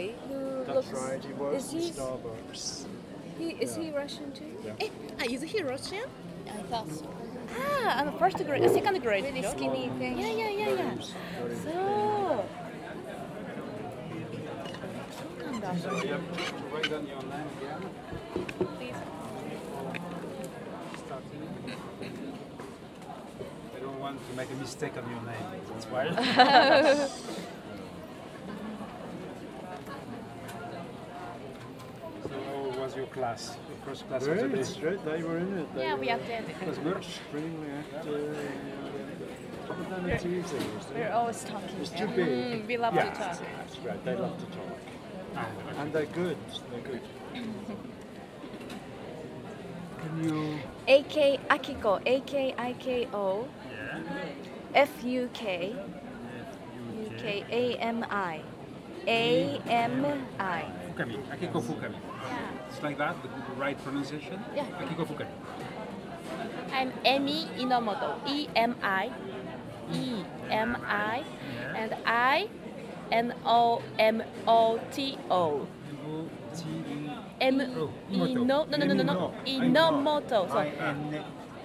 boy who That's looks. right. He works is in he? Starbucks. He is he Russian too? Eh, ah, is he Russian? I thought so. Ah, I'm first grade, uh, second grade. Really no? skinny thing. Yeah, yeah, yeah, yeah. Very So. So you have to write down your name again. Please. Starting. I don't want to make a mistake on your name. That's why. so how was your class? Your first class of the Great, day? great. They were in it. They Yeah, were we attended. It was good. extremely active. But then it's easy. isn't We're always talking. It's too big. Mm, we love Yeah. to talk. That's great. They love to talk. Ah, And they're good. They're good. Can you? A.K. Akiko. A.K. I.K.O. Yeah. F.U.K. U.K. A.M.I. A.M.I. Fukami. Akiko Fukami. Yeah. It's like that, the right pronunciation? Yeah. Akiko Fukami. I'm Emi Inomoto. E M I. E M I. And I. N O M O T O. M Oh, Ino no no no no no Inomoto. So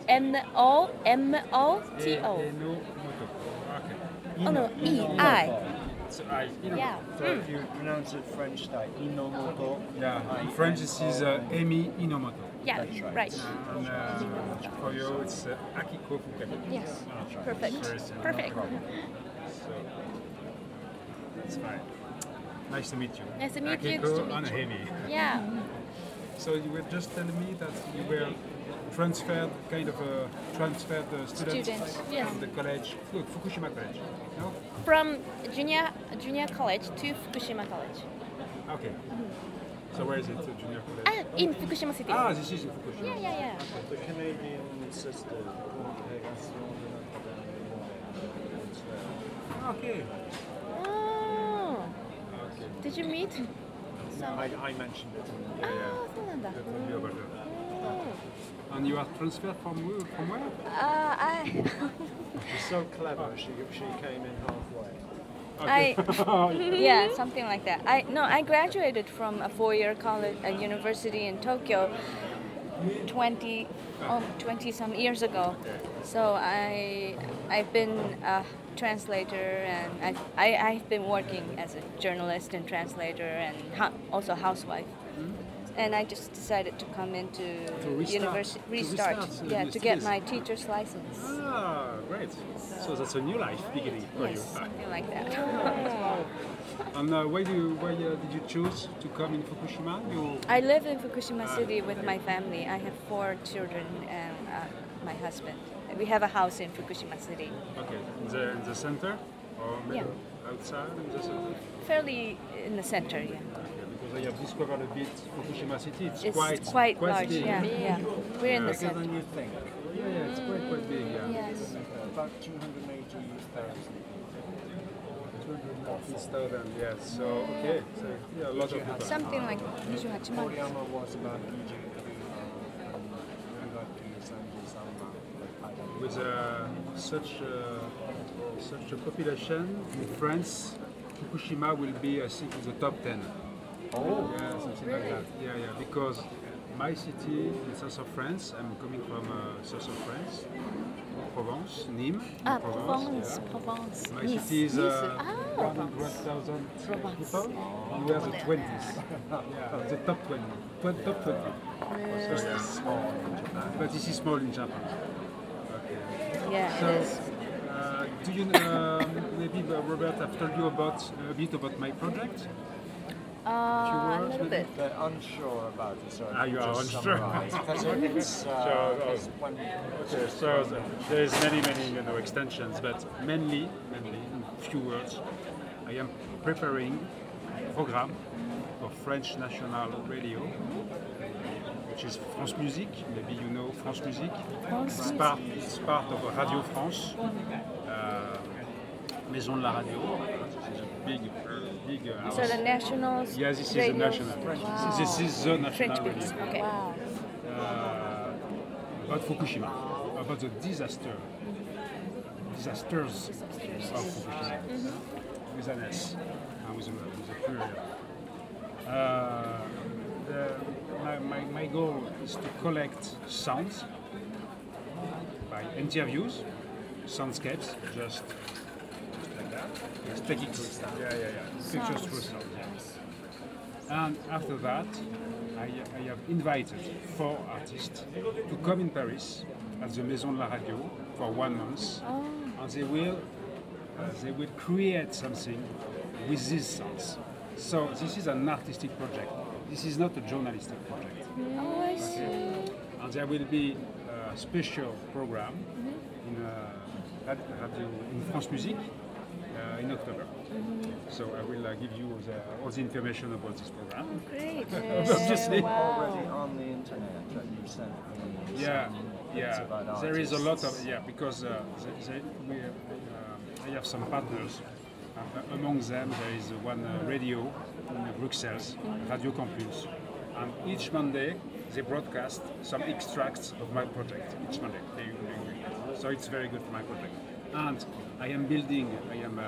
N O M O T O. Oh no E. I. So I. Yeah. So if you pronounce it French style, Inomoto. Yeah. In French, this is uh, Emi Inomoto. Yeah. That's right. Right. And uh, for you, it's uh, Akiko Fukami. Yes. Very Perfect. simple. Perfect. So that's fine. Nice to meet you. Nice to meet you. Akiko Nice to meet and you. Yeah. So you were just telling me that you were transferred, kind of a transferred uh, student, Student, yes. from the college, look, Fukushima College. No? From junior junior college to Fukushima College. Okay. So where is it, uh, junior college? Ah, in Fukushima City. Ah, this is in Fukushima. Yeah, yeah, yeah. The Canadian sister, Congregation de l'Académie. Okay. Oh. Okay. Did you meet? I, I mentioned it. in the- あ Oh. And you are transferred from, from where? Uh, I. She's so clever. She, she came in halfway. Okay. I yeah, something like that. I no, I graduated from a four-year college, a university in Tokyo, 20, oh, 20 some years ago. So I I've been a translator and I, I I've been working as a journalist and translator and also housewife. And I just decided to come into restart- university to restart, uh, yeah to get my teacher's license. Ah, great. So that's a new life beginning for Yes, you. something like that. And uh, why do you, why uh, did you choose to come in Fukushima? You I live in Fukushima City with my family. I have four children and uh, my husband. We have a house in Fukushima City, okay in the, in the center or maybe Yeah. outside in the center? fairly in the center. Yeah, Okay, have discovered a bit Fukushima City. It's, it's quite quite, large. big. Yeah, yeah. We're in the Bigger than you think. Yeah, yeah, it's quite quite big. Yeah. Yes. About 280,000. It's thousand. Yes. So okay. So yeah, a lot of people. Something like 28万 Moriyama was about Egypt. And to send you some, I don't know. With uh, such uh, such a population in France, Fukushima will be, I think, in the top ten. Oh, Yeah, something like that. Yeah, yeah. Because my city in south of France, I'm coming from uh, south of France, Provence, Nîmes. Ah, Provence. Provence, yeah. Provence. My Nice, city is uh, Ah, 100,000 Provence. people. And we are the 20s. yeah, the top 20. Tw- Top 20. So, yeah. small in Japan. But this is small in Japan. Okay. Yeah, So, it is. uh, do you um, maybe uh, Robert, I've told you about a bit about my project. Uh, a little bit. They're unsure about it, so Ah, you are unsure. it's, uh, So, oh. Okay, so the- there's many, many you know extensions, but mainly, mainly in few words, I am preparing a program for French National Radio, which is France Musique. Maybe you know France Musique. France It's part, it's part of Radio France, uh, Maison de la Radio. It's a big, So house. the nationals? Yeah, this is the national. Wow. This is the national French beats. Okay. Wow. uh, about Fukushima, about the disaster, disasters of Fukushima, with an S, and with a, with a period. Uh, the, my, my, my goal is to collect sounds by interviews, soundscapes, just, just like that. Just yeah, yeah, yeah. Pictures through sound. yeah. And after that, I, I have invited four artists to come in Paris at the Maison de la Radio for one month, and they will uh, they will create something with these sounds. So this is an artistic project. This is not a journalistic project. Oh, I see. And there will be a special program in uh, radio in France Musique in October. So I will uh, give you the, all the information about this program. Great. Obviously. Already on the internet that you sent me. Yeah, yeah. about There is a lot of yeah because uh, they, they, we, uh, I have some partners. Uh, among them, there is one uh, radio in Brussels, Radio Campus, and each Monday they broadcast some extracts of my project. Each Monday, they, they, so it's very good for my project. And I am building, I am, uh,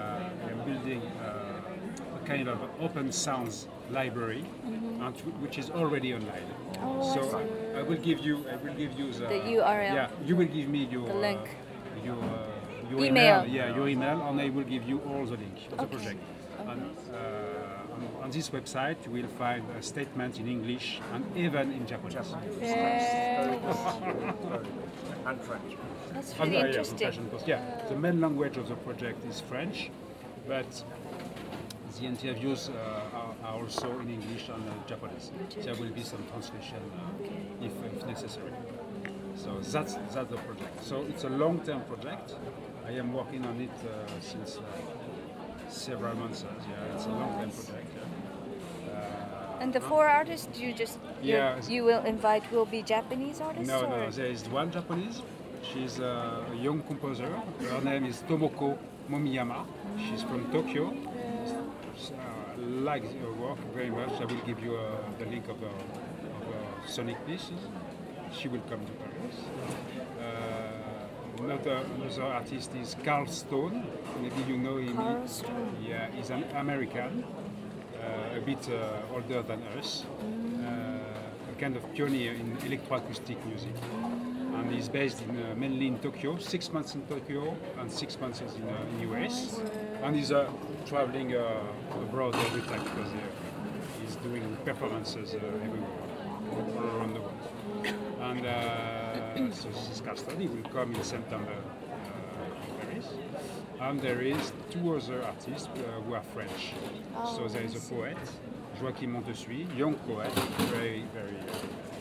I am building uh, a kind of open sounds library, and wh- which is already online. Oh, so I, I will give you, I will give you the, The URL. Yeah, you will give me your The link. uh, your, uh, your Email. Yeah, your email, and I will give you all the link of the project. And, uh, on, on this website, you will find a statement in English and even in Japanese. Very And French. That's really yeah, interesting. Course. Yeah, the main language of the project is French, but the interviews uh, are, are also in English and uh, Japanese. There will be some translation uh, if, if necessary. So that's that's the project. So it's a long-term project. I am working on it uh, since uh, several months. uh, Yeah, it's a long-term project. And the four artists you just you- Yeah. you will invite will be Japanese artists No, or no, there is one Japanese. She's a young composer. Her name is Tomoko Momiyama. She's from Tokyo. Uh, I like her work very much. I will give you uh, the link of her, of sonic pieces. She will come to Paris. Uh, another, another artist is Carl Stone. Maybe you know him. Carl Stone. Yeah, he's an American, uh, a bit uh, older than us, uh, a kind of pioneer in electroacoustic music. And he's based in, uh, mainly in Tokyo, six months in Tokyo and six months in uh, in US. And he's uh, traveling uh, abroad every time because uh, he's doing performances uh, everywhere, all around the world. And uh, so this is. He will come in September uh, in Paris. And there is two other artists uh, who are French. so there is a poet, Joachim Montessuis, young poet, very, very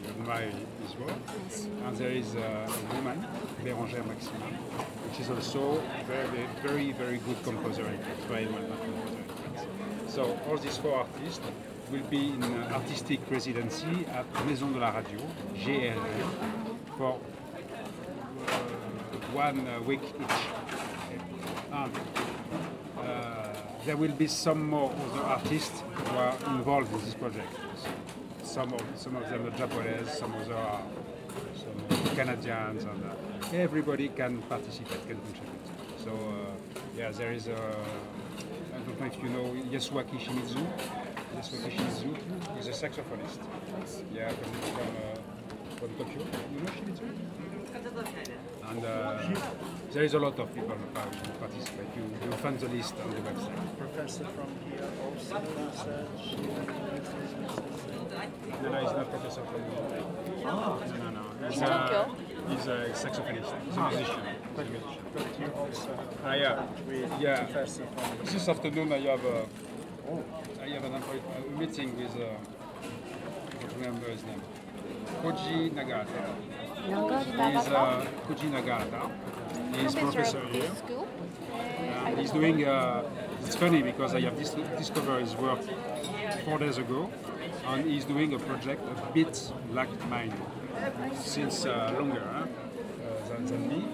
admire his work. And there is a woman, Bérangère Maximin, which is also very, very, very good composer France, very well composer. So all these four artists will be in artistic residency at Maison de la Radio, GRM, for uh, one week each. And uh, there will be some more other artists who are involved in this project. Some of, some of them are Japanese, some others are some Canadians, and uh, everybody can participate, can contribute. So uh, yeah, there is a, I don't know if you know Yasuaki Shimizu. Yasuaki Shimizu is a saxophonist. Yeah, from, from, uh, from Tokyo. You know Shimizu? And uh, there is a lot of people who participate. You, you find the list on the website. Professor from here also research. No, no, he's not professor from No, no, no. He's, Tokyo? he's a saxophonist. He's a musician. He's a musician. But you also Ah, yeah. with Yeah. From This afternoon I have a, I have an a meeting with, uh, I don't remember his name, Koji Nagata. He's uh, Koji Nagata. He's professor here. school. And he's doing. Uh, it's funny because I have dis- discovered his work four days ago, and he's doing a project a bit like mine since uh, longer huh? uh, than, than, me.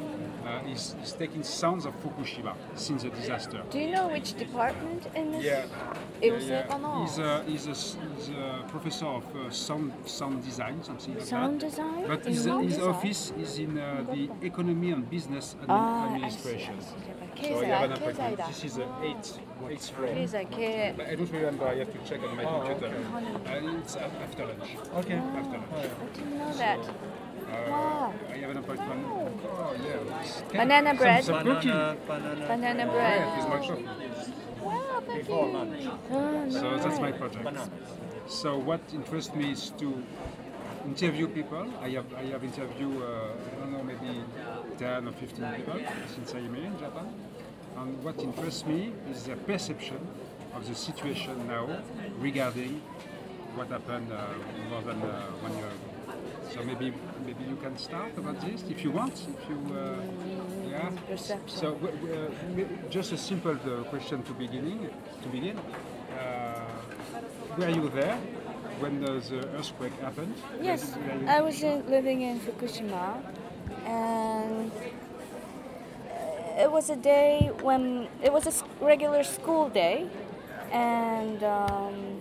Uh, he's, he's, taking sounds of Fukushima since the disaster. Do you know which department in this? Yeah. It was yeah, yeah. He's, a, uh, he's, a, he's a professor of uh, sound, sound design, something like sound that. Design? But his, his, office is in uh, the Economy and Business ah, Administration. So you have an appointment. This is the eighth, eighth floor. But I don't remember. I have to check on my oh, computer. And it's after lunch. Okay. After lunch. Oh, I didn't know that. Uh, Wow. I have an appointment. Oh yeah. Banana bread. Some cookie. Banana, banana. Banana Yeah, it's bread. my shop. Wow, Before lunch. Oh, no. So that's my project. So what interests me is to interview people. I have I have interviewed uh, I don't know maybe ten or fifteen people since I am in Japan, and what interests me is their perception of the situation now regarding what happened uh, more than uh, one year ago. So maybe maybe you can start about this if you want. If you uh, yeah. Perception. So uh, just a simple uh, question to beginning to begin. Uh, were you there when the, the earthquake happened? Yes, I was in, living in Fukushima, and it was a day when it was a regular school day, and um,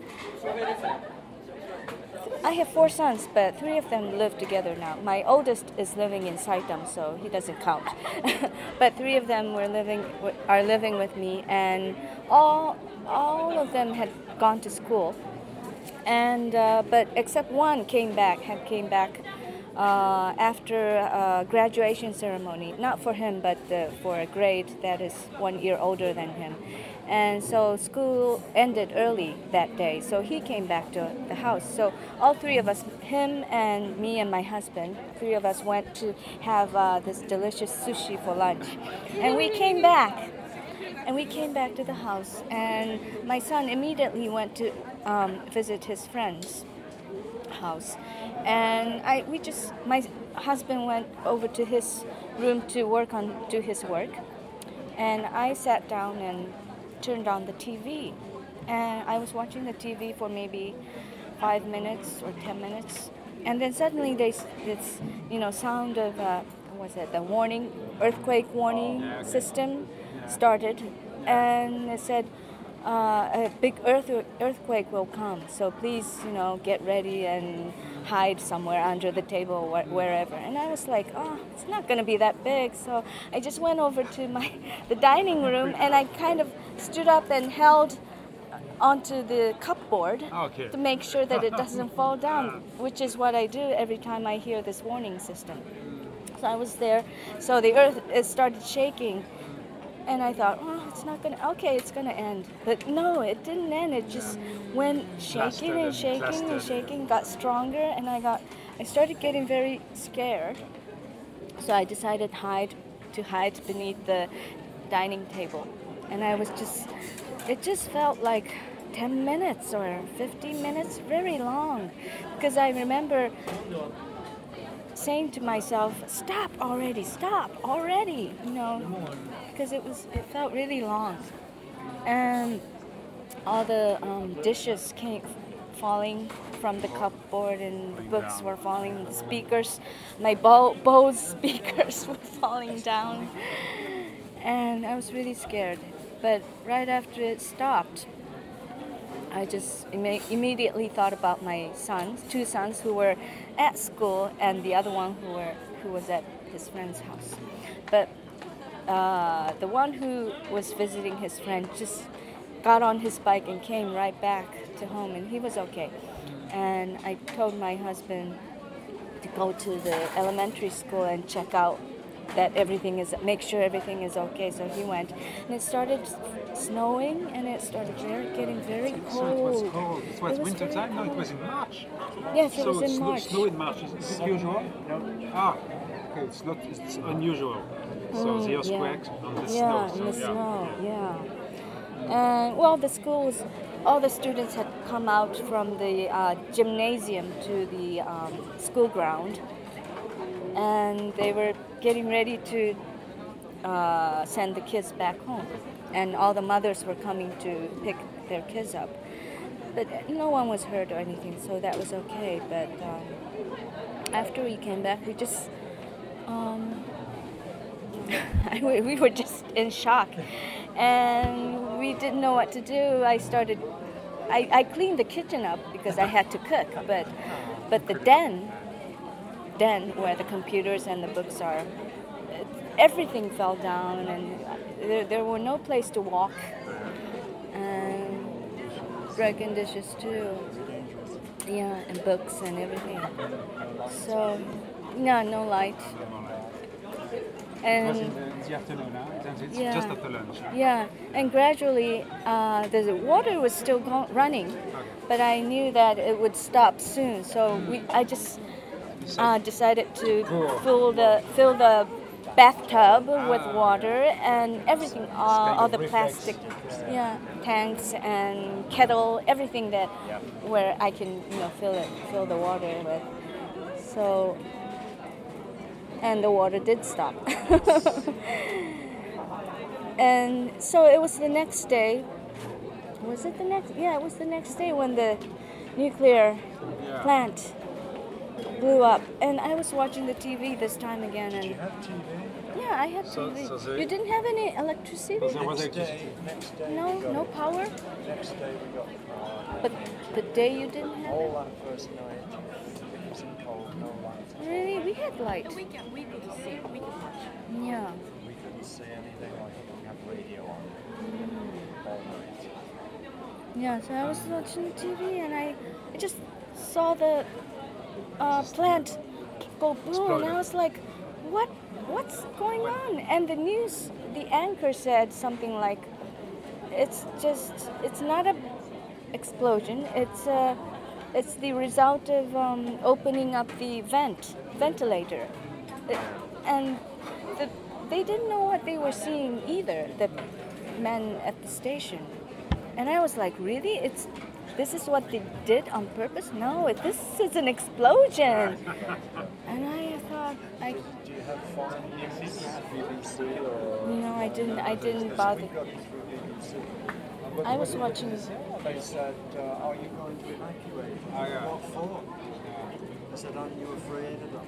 I have four sons, but three of them live together now. My oldest is living in Saitama, so he doesn't count. but three of them were living are living with me, and all all of them had gone to school and uh, but except one came back had came back uh, after uh, graduation ceremony. Not for him but uh, for a grade that is one year older than him. And so school ended early that day so he came back to the house. So all three of us him and me and my husband three of us went to have uh, this delicious sushi for lunch. And we came back and we came back to the house, and my son immediately went to um, visit his friend's house. And I, we just, my husband went over to his room to work on, do his work. And I sat down and turned on the TV. And I was watching the TV for maybe five minutes or ten minutes. And then suddenly there's this, you know, sound of, uh, what was it, the warning, earthquake warning system started. And it said, uh, a big earth, earthquake will come. So please, you know, get ready and hide somewhere under the table, wh- wherever. And I was like, oh, it's not going to be that big. So I just went over to my the dining room and I kind of stood up and held onto the cupboard Okay. to make sure that it doesn't fall down, which is what I do every time I hear this warning system. So I was there. So the earth it started shaking. And I thought, oh, it's not gonna. Okay, it's gonna end. But no, it didn't end. It just went shaking and and shaking and shaking. Got stronger, and I got. I started getting very scared. So I decided hide to hide beneath the dining table, and I was just. It just felt like 10 minutes or 15 minutes, very long, because I remember saying to myself, "Stop already! Stop already!" You know, because it was it felt really long, and all the um, dishes came falling from the cupboard, and books were falling. Speakers, my Bo- Bose speakers were falling down, and I was really scared. But right after it stopped, I just imme- immediately thought about my sons, two sons who were at school, and the other one who were who was at his friend's house. But uh, the one who was visiting his friend just got on his bike and came right back to home, and he was okay. And I told my husband to go to the elementary school and check out that everything is make sure everything is okay so he went and it started snowing and it started very, getting very So it was cold cold. It was It was winter very time. No, it was in March. yes it so was in march snow in March is, is it usual? Ah, okay. It's not. It's unusual. So the Mm, earthquake on the yeah, snow. in so, the yeah. snow, yeah. And well, the schools, all the students had come out from the uh, gymnasium to the um, school ground, and they were getting ready to uh, send the kids back home, and all the mothers were coming to pick their kids up. But no one was hurt or anything, so that was okay. But um, after we came back, we just um, we we were just in shock and we didn't know what to do i started I, I cleaned the kitchen up because I had to cook, but but the den, den where the computers and the books are, everything fell down, and there, there were no place to walk, and broken dishes too. Yeah, and books and everything. So, no, no light. It was And in the, afternoon, huh? Isn't? Yeah. Just after lunch. huh? yeah, and gradually uh, the water was still go- running, but I knew that it would stop soon. So we, I just uh, decided to Cool. fill the fill the bathtub with water and everything, all, all the plastic, yeah, tanks and kettle, everything that where I can you know fill it, fill the water with. So. And the water did stop. and so it was the next day. Was it the next? Yeah, it was the next day when the nuclear Yeah. plant blew up. And I was watching the TV this time again. And have TV. yeah, I had So- TV. so you didn't have any electricity? So there Next day, next day No, we got no power. Next day we got power. But the day you didn't have All it? that first night, it Really, we had light. We can we could see we could watch. Yeah. We couldn't see anything like it. We had radio on Mm. all night. Yeah, so I was watching the TV and I, I just saw the uh, plant go boom, and I was like, "What? What's going on?" And the news, the anchor said something like, "It's just, it's not a explosion. It's a, it's the result of um, opening up the vent, ventilator." It- and the, they didn't know what they were seeing either. The men at the station. And I was like, really? It's this is what they did on purpose? No, it, this is an explosion. and I thought, I Do you have or? no, I didn't. I didn't bother. I was watching. They said, uh, "Are you going to evacuate?" Oh, yeah. What for? I said, "Aren't you afraid of them?"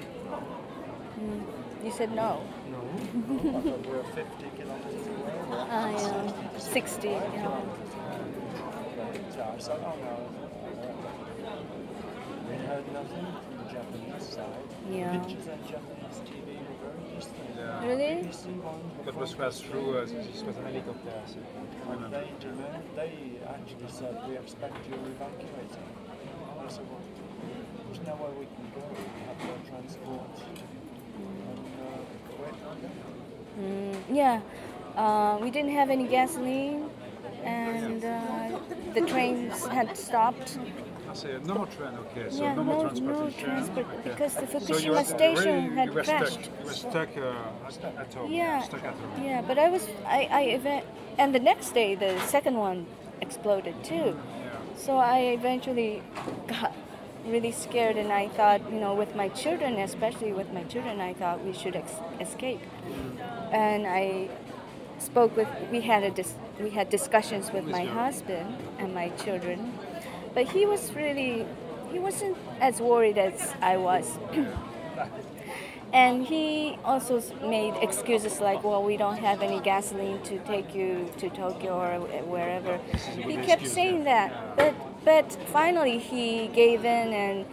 You said no. No. I thought we were 50 kilometers away. I am 60. You know. Uh, I said, "Oh no." We heard nothing from the Japanese side. Yeah. Pictures on Japanese TV were. Yeah. Really? That was passed through, uh, this was an helicopter. So I And remember. they they actually said, we expect you evacuating. I said, well, there's nowhere we can go. We have no transport. And uh, where can? Mm, yeah. Uh, we didn't have any gasoline, and uh, the trains had stopped. I say no more train, okay. So yeah, no, no, more no transportation. transport okay. because the Fukushima were station really, had crashed. Stuck, you were stuck uh, at home. Yeah, Stuck at home. yeah, but I was, I, I event, and the next day the second one exploded too. Yeah. So I eventually got really scared, and I thought, you know, with my children, especially with my children, I thought we should ex- escape. And I spoke with, we had a dis- we had discussions with my husband and my children, but he was really, he wasn't as worried as I was. And he also made excuses like, well, we don't have any gasoline to take you to Tokyo or wherever. He kept saying that. But, but finally, he gave in and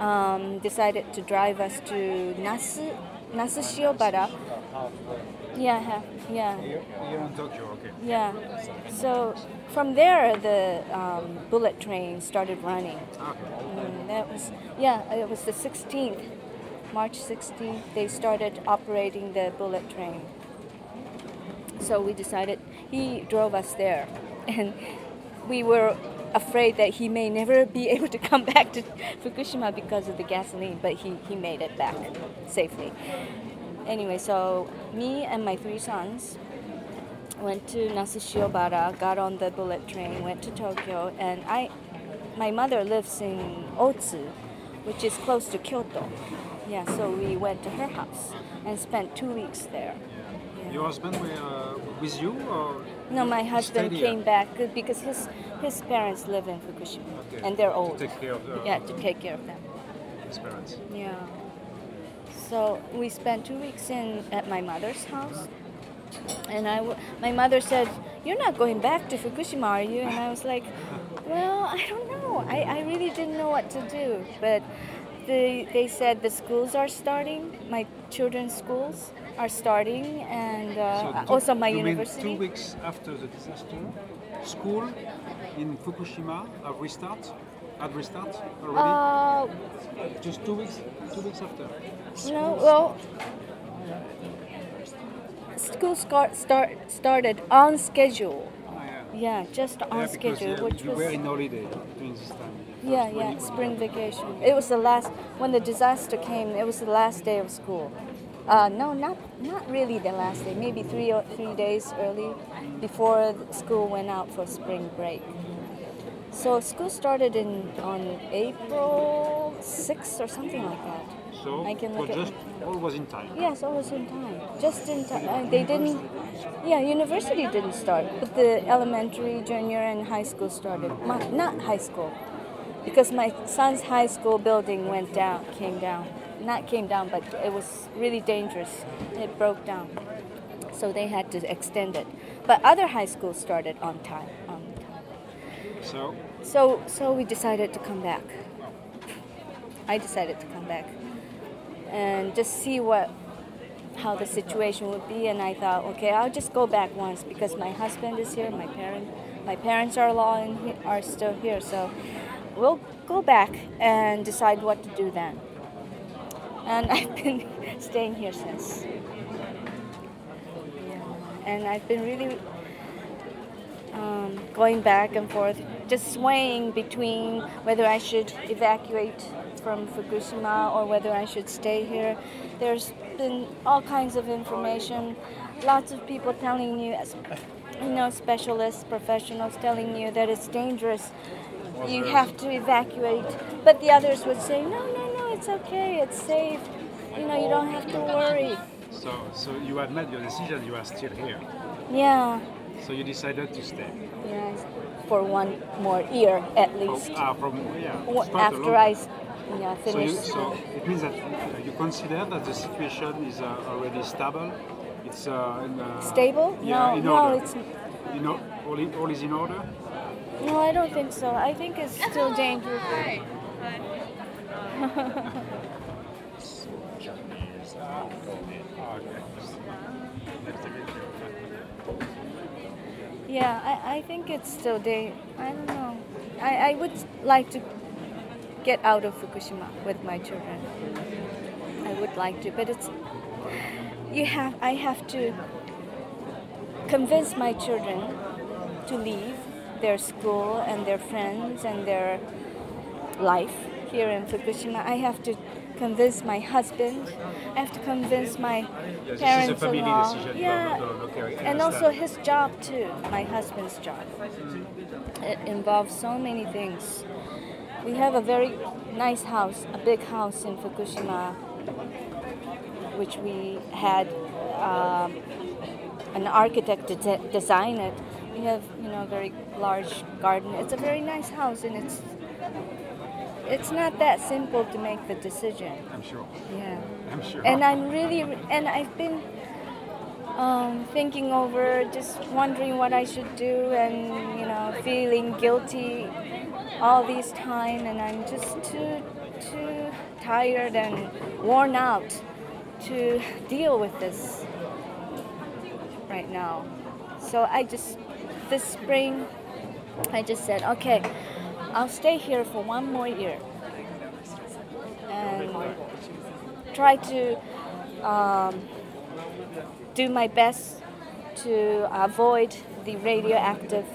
um, decided to drive us to Nasu, Nasu Shiobara. Yeah, ha- yeah. You're, you're in Tokyo, okay. Yeah. So from there, the um, bullet train started running. Okay. Mm, that was yeah. It was the 16th, March 16th. They started operating the bullet train. So we decided he drove us there, and we were afraid that he may never be able to come back to Fukushima because of the gasoline, but he, he made it back safely. Anyway, so me and my three sons went to Nasushiobara, got on the bullet train, went to Tokyo, and I, my mother lives in Otsu, which is close to Kyoto. Yeah, so we went to her house and spent two weeks there. Yeah. Your husband were uh, with you or? No, my husband came back because his his parents live in Fukushima, Okay. and they're To old. take care of the- yeah, to take care of them. His parents. Yeah. So we spent two weeks in at my mother's house, and I, w- my mother said, "You're not going back to Fukushima, are you?" And I was like, Well, I don't know. I, I really didn't know what to do. But they, they said the schools are starting, my children's schools are starting, and uh, So two- also my university. two weeks after the disaster, school in Fukushima have restart, had restart already. Uh, Just two weeks, two weeks after. no, well, school start, start, started on schedule. Ah, yeah. Yeah, just on Yeah, because schedule, yeah, which you was were in holiday during this time. yeah, yeah, spring vacation. It was the last when the disaster came. It was the last day of school. Uh, no, not not really the last day. Maybe three or three days early before school went out for spring break. So school started in on April 6th or something like that. So I can look just all was in time. Yes, always in time. Just in time. Uh, they didn't. Yeah, university didn't start, but the elementary, junior, and high school started. My, not high school, because my son's high school building went down, came down. Not came down, but it was really dangerous. It broke down, so they had to extend it. But other high schools started. On time. So So, so we decided to come back. I decided to come back and just see what how the situation would be. And I thought, okay, I'll just go back once because my husband is here, my parent, my parents are law and are still here. So we'll go back and decide what to do then. And I've been staying here since. And I've been really um, going back and forth, just swaying between whether I should evacuate from Fukushima or whether I should stay here. There's been all kinds of information, lots of people telling you, you know, specialists, professionals telling you that it's dangerous. You have to evacuate, but the others would say, no, no, no, it's okay, it's safe. You know, you don't have to worry. so so you had made your decision. You are still here. Yeah, So you decided to stay. yeah, for one more year at From, least. ah, from yeah. Well, it's quite a after I I s- yeah, So, finish you, so it means that uh, you consider that the situation is uh, already stable. It's uh, in, uh, Stable? Yeah, no, in no, order. it's You know, all, in, all is in order. no. I don't think so. I think it's still dangerous. Yeah, I, I think it's still day. I don't know. I, I would like to get out of Fukushima with my children. I would like to, but it's you have. I have to convince my children to leave their school and their friends and their life here in Fukushima. I have to convince my husband. I have to convince my Yes, this is a parents family along. decision. Yeah, no, no, okay, and also his job too. My husband's job. It involves so many things. We have a very nice house, a big house in Fukushima, which we had um, an architect de- design it. We have, you know, a very large garden. It's a very nice house, and it's it's not that simple to make the decision. I'm sure. Yeah. I'm sure. And I'm really, and I've been um, thinking over, just wondering what I should do, and you know, feeling guilty all this time, and I'm just too, too tired and worn out to deal with this right now. So I just, this spring, I just said, okay, I'll stay here for one more year and try to um, do my best to avoid the radioactive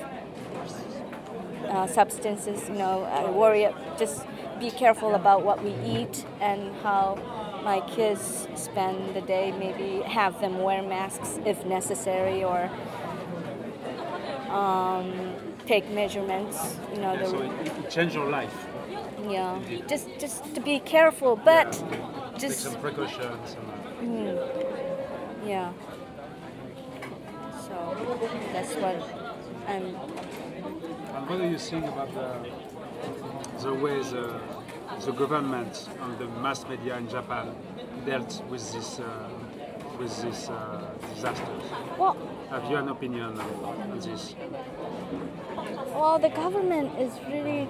uh, substances. You know, I worry. Just be careful about what we eat and how my kids spend the day. Maybe have them wear masks if necessary, or um, take measurements. You know, Yeah, the so it, it changed your life. yeah, just just to be careful, but Take just some precautions. Uh, yeah. So that's what I'm. And what do you think about the, the way the, the government and the mass media in Japan dealt with this uh, with this uh, disasters? Well, Have you an opinion on, on this? Well, the government is really,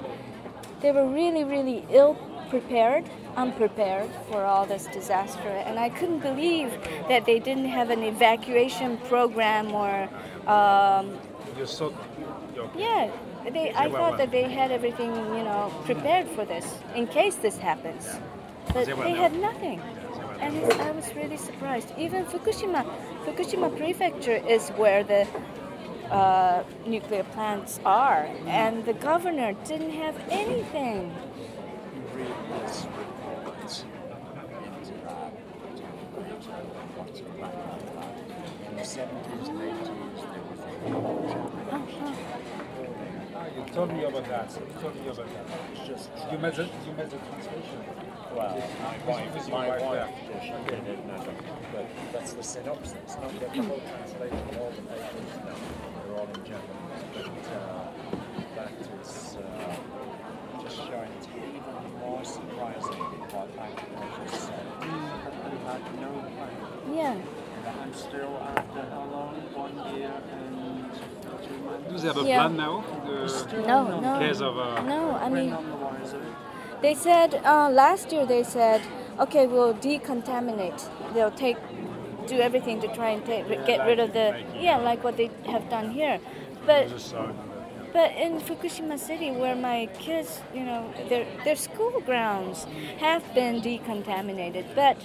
they were really, really ill prepared, unprepared for all this disaster. And I couldn't believe that they didn't have an evacuation program or, um, You okay. yeah, they, I thought that they had everything, you know, prepared for this in case this happens. But They were they not. had nothing. And I was really surprised. Even Fukushima, Fukushima Prefecture is where the uh, nuclear plants are, and the governor didn't have anything. You read this report, what's in the 70s and 80s, there was a You told me about that. You told me about that. It's just You made the, you made the translation. Well, my wife, my were wife there. yeah, she did it, but that's the synopsis, not yet the whole translation, of all the papers, no, they're all in German, but uh, that is uh, just showing to you even more surprising what I Bangladesh said. We had no plan. Yeah. And still after how long? One year and two months? Do they have a Yeah. plan now? The, No, none. no. case of uh, No, I We're mean, none the they said uh, last year they said, okay, we'll decontaminate. They'll take, do everything to try and take, get rid of the, yeah, like what they have done here. But. But in Fukushima City, where my kids, you know, their their school grounds have been decontaminated, but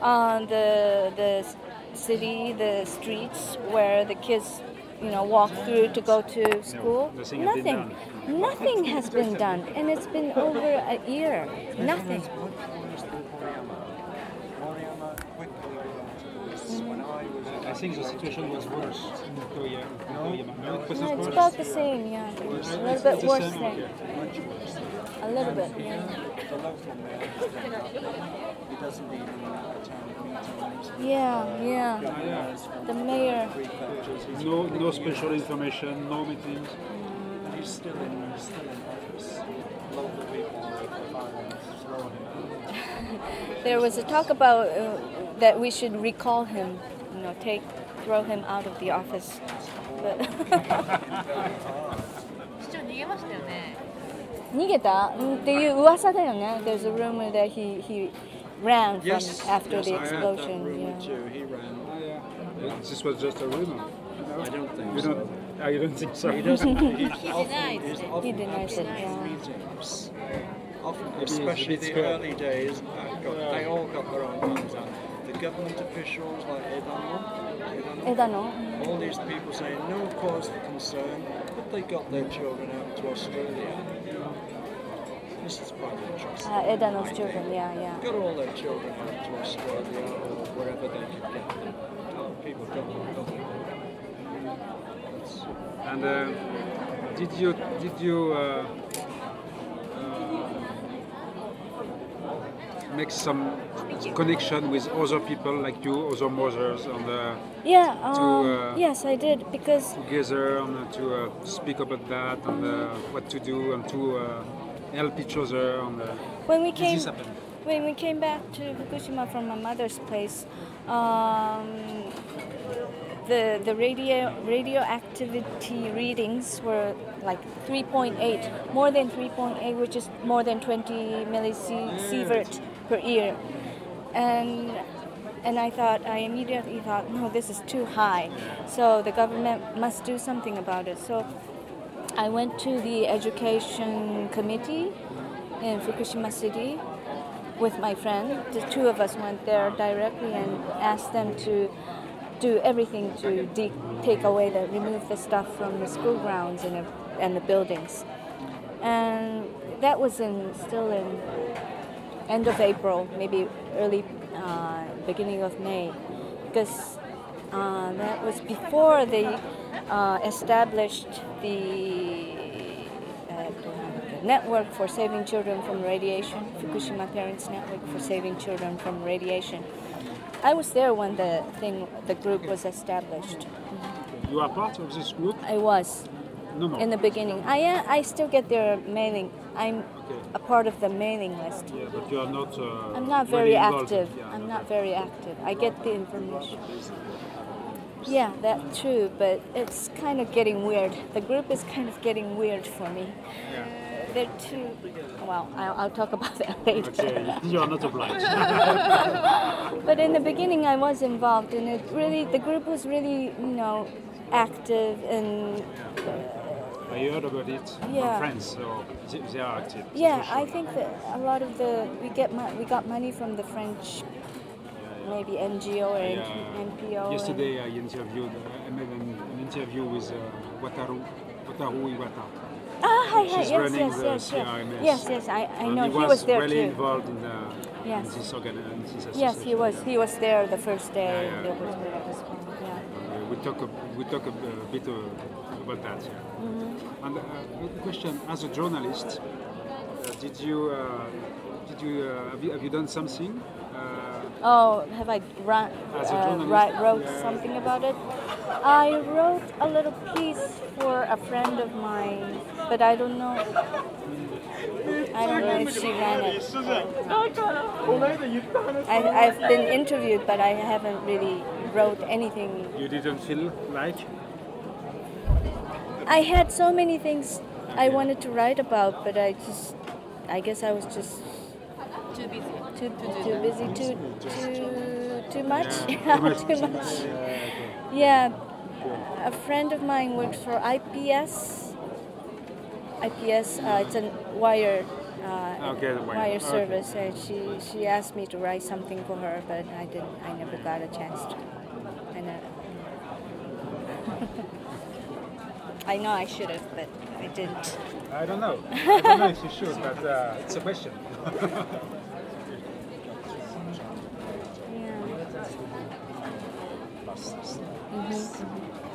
on the the city, the streets where the kids, you know, walk through to go to school, nothing nothing, nothing has been done, and it's been over a year, nothing. What was the Moriyama? Moriyama quickly went to this when I was in I think the situation was worse in Korea. No, no, it was No, it's worse. about the same, yeah, a little the bit worse than, okay. much worse. a little bit, yeah. The local mayor stepped up. He doesn't even attend meetings. Yeah, yeah. Governors from The mayor. prefectures, he's No, no completely- special information, no meetings. He's still in, he's still in office. Local people are finally throwing him out. There was a talk about uh, that we should recall him, you know, take, throw him out of the office. But 市長逃げましたよね逃げたうんっていう噂だよね。There's a rumor that he, he ran from after the explosion. yeah. too. He ran. Ah, yeah. This was just a rumor. I don't think You so. don't, ah, you don't think so? He doesn't. He denies it. He denies it, yeah. Often, Maybe he's a especially the scared. early days, got, they all got their own plans out. The government officials like Edano, Edano, 枝野 all these people saying no cause for concern, but they got their children out to Australia. This is quite interesting. uh, Edano's children, yeah, yeah. Got all their children out to Australia or wherever they could get them. Oh, people got them, got them. And uh, did you did you uh, uh, make some connection with other people like you, other mothers, and uh, Yeah, um, uh, yes, I did because together and uh, to uh, speak about that and uh, what to do and to uh, help each other? And, uh, when we came when we came back to Fukushima from my mother's place, um, the the radio radioactivity readings were like 3.8, more than 3.8, which is more than 20 millisievert per year, and and I thought I immediately thought no, this is too high, so the government must do something about it. So I went to the education committee in Fukushima City with my friend. The two of us went there directly and asked them to do everything to de- take away the remove the stuff from the school grounds and, the- and the buildings. And that was in still in end of April, maybe early uh, beginning of May, because uh, that was before they uh, established the uh, network for saving children from radiation, Fukushima Parents Network for saving children from radiation. I was there when the thing, the group was established. You are part of this group? I was No, no. in the beginning. I uh, I still get their mailing. I'm Okay. a part of the mailing list. Yeah, but you are not. Uh, I'm not very active. Yeah, I'm no, not very active. I get the information. Yeah, that's true, but it's kind of getting weird. The group is kind of getting weird for me. They're too. Well, I'll, I'll talk about that later. Okay, you are not obliged. But in the beginning, I was involved, and it really the group was really you know active and I heard about it Yeah. from friends, so they, they are active. yeah. I think that a lot of the we get we got money from the French maybe NGO or NPO. and- Yesterday I interviewed, I made an, an interview with uh, Wataru, Wataru Iwata. Ah, hi, hi, She's yes, running yes, the yes, yes, CRMS. yes, yes. I, I know he he was, was there really too. involved in, uh, Yes. in this organ, in this Yes, he was. He was there the first day. Yeah, yeah. There was, there was one, yeah. Uh, we talk a, we talk a, a bit uh, about that. Yeah. Mm-hmm. And uh, question: As a journalist, uh, did you uh, did you, uh, have you have you done something? Oh, have I run, uh, wrote something about it? I wrote a little piece for a friend of mine, but I don't know. I don't know if she ran it. I, I've been interviewed, but I haven't really wrote anything. you didn't feel like? I had so many things I wanted to write about, but I just, I guess I was just Too busy. too, too busy, too, too, too much, Yeah, too much. Yeah, a friend of mine works for IPS. IPS, uh, it's a wire, uh, Okay, the wire. wire Okay. service, and she she asked me to write something for her, but I didn't. I never got a chance to. And uh, I know I should have, but I didn't. I don't know. I don't know if you should, but uh, it's a question. Yeah. So.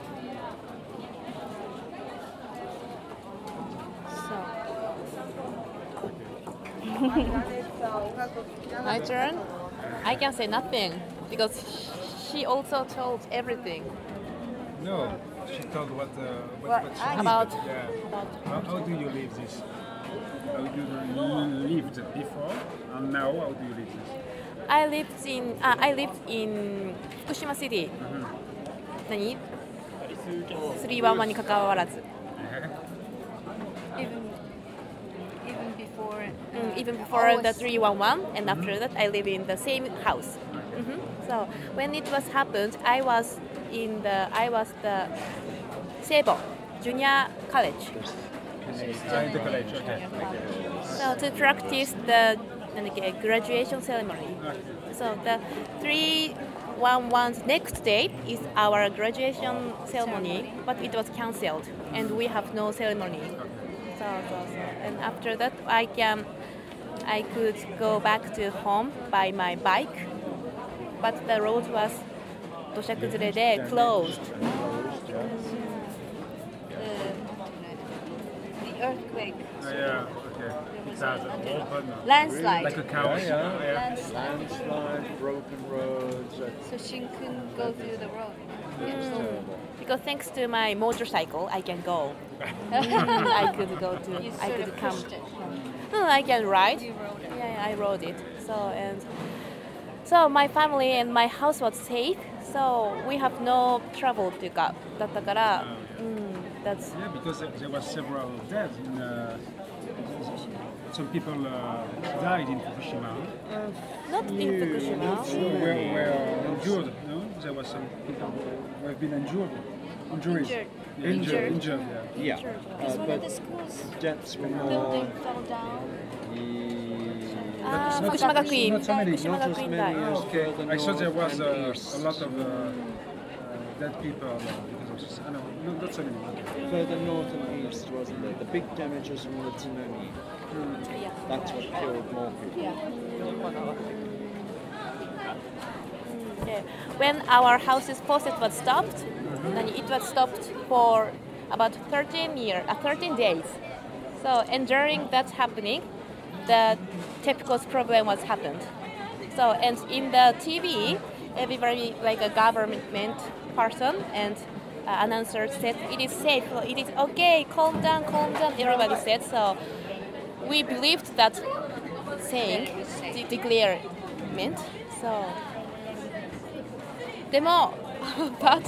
My turn. I can say nothing because she also told everything No, she told what uh, what, What what she I- did. about Yeah. about How, how do you live this? How do you lived before and now? How do you live this? I lived in uh, I lived in 福島 City 何スリーワンマンに関わらず。Mm, even before mm, uh, Always. the 311 and after that i live in the same house mm -hmm. so when it was happened i was in the i was the Seibo junior college so to practice the graduation ceremony so the three 311's next day is our graduation ceremony but it was cancelled and we have no ceremony so, so, so. and after that I can I could go back to home by my bike but the road was 土砂崩れで closed the earthquake, Ah, yeah, landslide. like a couch. Yeah, yeah. landslide. Landslide, broken roads. Uh, So she couldn't go through the road. it's terrible. because thanks to my motorcycle I can go I could go to You I sort could of come pushed it. No, I can ride. You rode it. Yeah, yeah, I rode it. So and so my family and my house was safe. So we have no trouble っていうかだったから、うん、that's Yeah, because there, there was several deaths in. Uh, some people uh, died in Fukushima. Uh, not in Fukushima. Were, were injured, no? There were some people who have been injured. Injuries. Injured. Yeah, injured. Injured. injured. Yeah. Injured. Uh, one of the schools that's building fell down. Ah, Fukushima Gakuin. Not so many. Fukushima not Gakuin many. Okay. I saw there was a lot of uh, dead people uh, because of. No, not so many. Further north and east, wasn't there? The big damages in the tsunami. That's what killed more people. Yeah. When our house's faucet was stopped, then it was stopped for about 13 year, uh, 13 days. So and during that happening, the typical problem was happened. So and in the TV, everybody like a government person and uh, announcer said it is safe, it is okay, calm down, calm down. Everybody said so We believed that saying, de- declarement. So でも but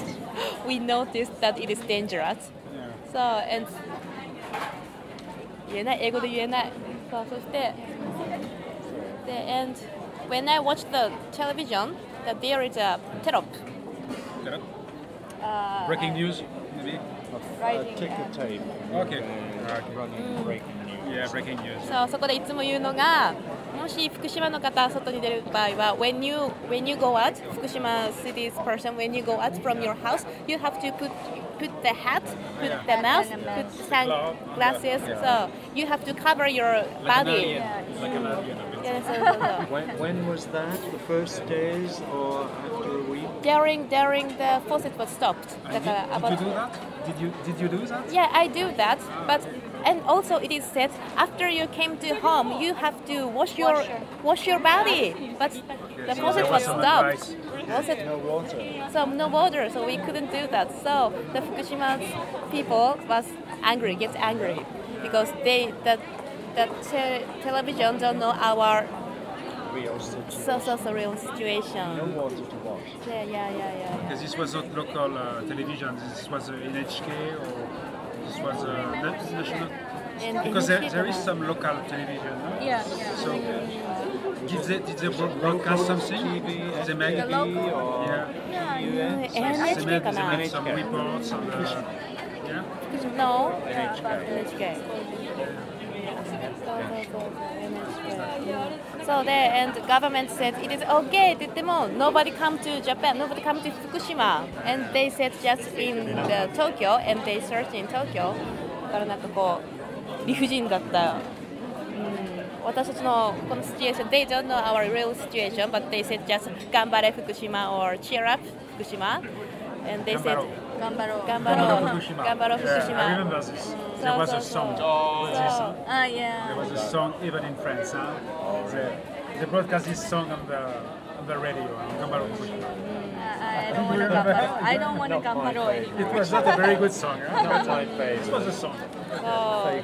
we noticed that it is dangerous. Yeah. So and 言えない英語で言えない。そうそしてで and when I watch the television, that there is a terror. Uh, Breaking news, maybe? A, Writing, a ticker uh, tape. Okay. Uh, Okay. running breaking news. Yeah, breaking news. そうそこでいつも言うのがもし福島の方外に出る場合は when you when you go out 福島 city's person when you go out from your house you have to put put the hat put the Hat mask and a put mask. sunglasses so you have to cover your Like an body alien. Like an alien a bit. Yeah, so, so, so. When, when was that? The first days or after a week? during during the faucet was stopped And だ did, から did you about do that? Did you did you do that? Yeah, I do that, but and also it is said after you came to home, you have to wash your Wash your- body. But the so faucet was was stopped. Faucet, No water. so no water, so we couldn't do that. So the Fukushima people was angry, gets angry because they that the te- television don't know our Real situation. so so so real situation. No situation. water to wash. Yeah, yeah, yeah, yeah. yeah. Because this was not local uh, television. This was uh, NHK or this was uh, national. Because there, there is some local television. No? Yeah, yeah. So did they did they broadcast something? Did they make the or yeah. UN? Yeah, so they made, some reports some Uh, yeah. No, yeah, about NHK. So there, and the government said it is okay って言っても nobody come to Japan, nobody come to Fukushima, and they said just in the Tokyo, and they searched in Tokyo. だからなんかこう理不尽だった。うん私たちのこのシチュエーション、they don't know our real situation, but they said just 頑張れ福島 or cheer up 福島, and they said 頑 Gambaro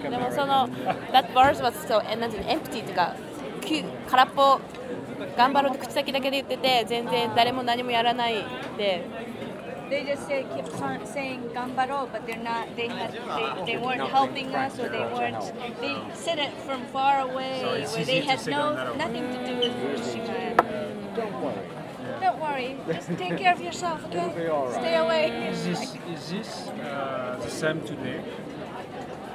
でもそう「That verse was so empty」うか「空っう頑張ろう」って口先だけで言うてて全う誰も何うやらなうで。they just say keep saying gambaro, but they're not. They had, they, they weren't helping us, or they weren't. They said it from far away, where they had no nothing to do with Fukushima. Don't worry. Don't worry. Just take care of yourself. Okay. Stay away. Is this, is this uh, the same today?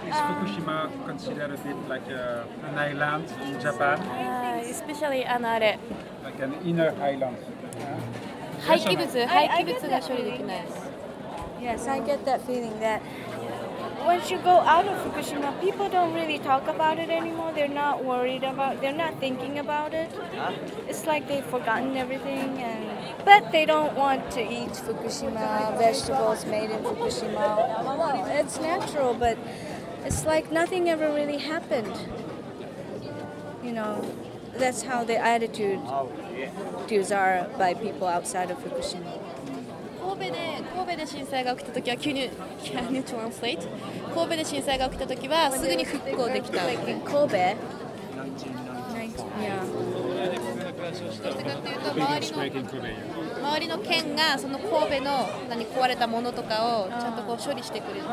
Is um, Fukushima considered a bit like a, an island in Japan? Uh, especially an. Like an inner island. 廃棄物 I- 廃 I 棄 get 物が that 処理できないです Yes, I get that feeling that once you go out of Fukushima, people don't really talk about it anymore. They're not worried about. They're not thinking about it. It's like they've forgotten everything, and but they don't want to eat Fukushima vegetables made in Fukushima. Well, it's natural, but it's like nothing ever really happened. You know, That's how the attitude attitudes are by people outside of Fukushima. 神戸で神戸で震災が起きた時は急に Can you translate? 神戸で震災が起きた時はすぐに復興できた Kobe. 1995. Yeah. どっちかっていうと周りの.周りの県がその神戸の何壊れたものとかをちゃんとこう処理してくれて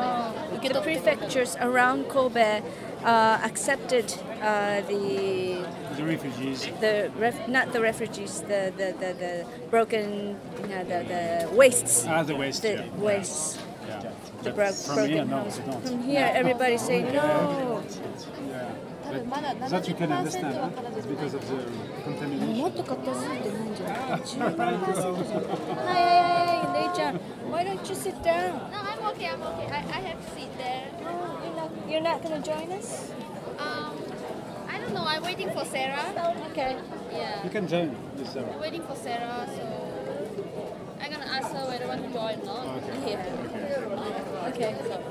受け The 取ってくれて prefectures around Kobe uh, accepted uh, the The refugees. the ref, not the refugees, the the, the, the broken, you know, the, the wastes, Ah, the waste. the yeah. wastes, Yeah. the But bro- from broken here, no, homes. they don't. From here, everybody say no. Yeah. 多分まだ That you can 70% understand. は Huh? 片 It's 付け because of the contamination. Do you Hey, why don't you sit down? No, I'm okay, I'm okay. I, I have to sit there. Oh, you're not, you're not going to join us? Um, I don't know. I'm waiting for Sarah. Okay. Yeah. You can join with Sarah. I'm waiting for Sarah, so I'm going to ask her whether I want to join or not. Okay. Yeah. Okay. okay.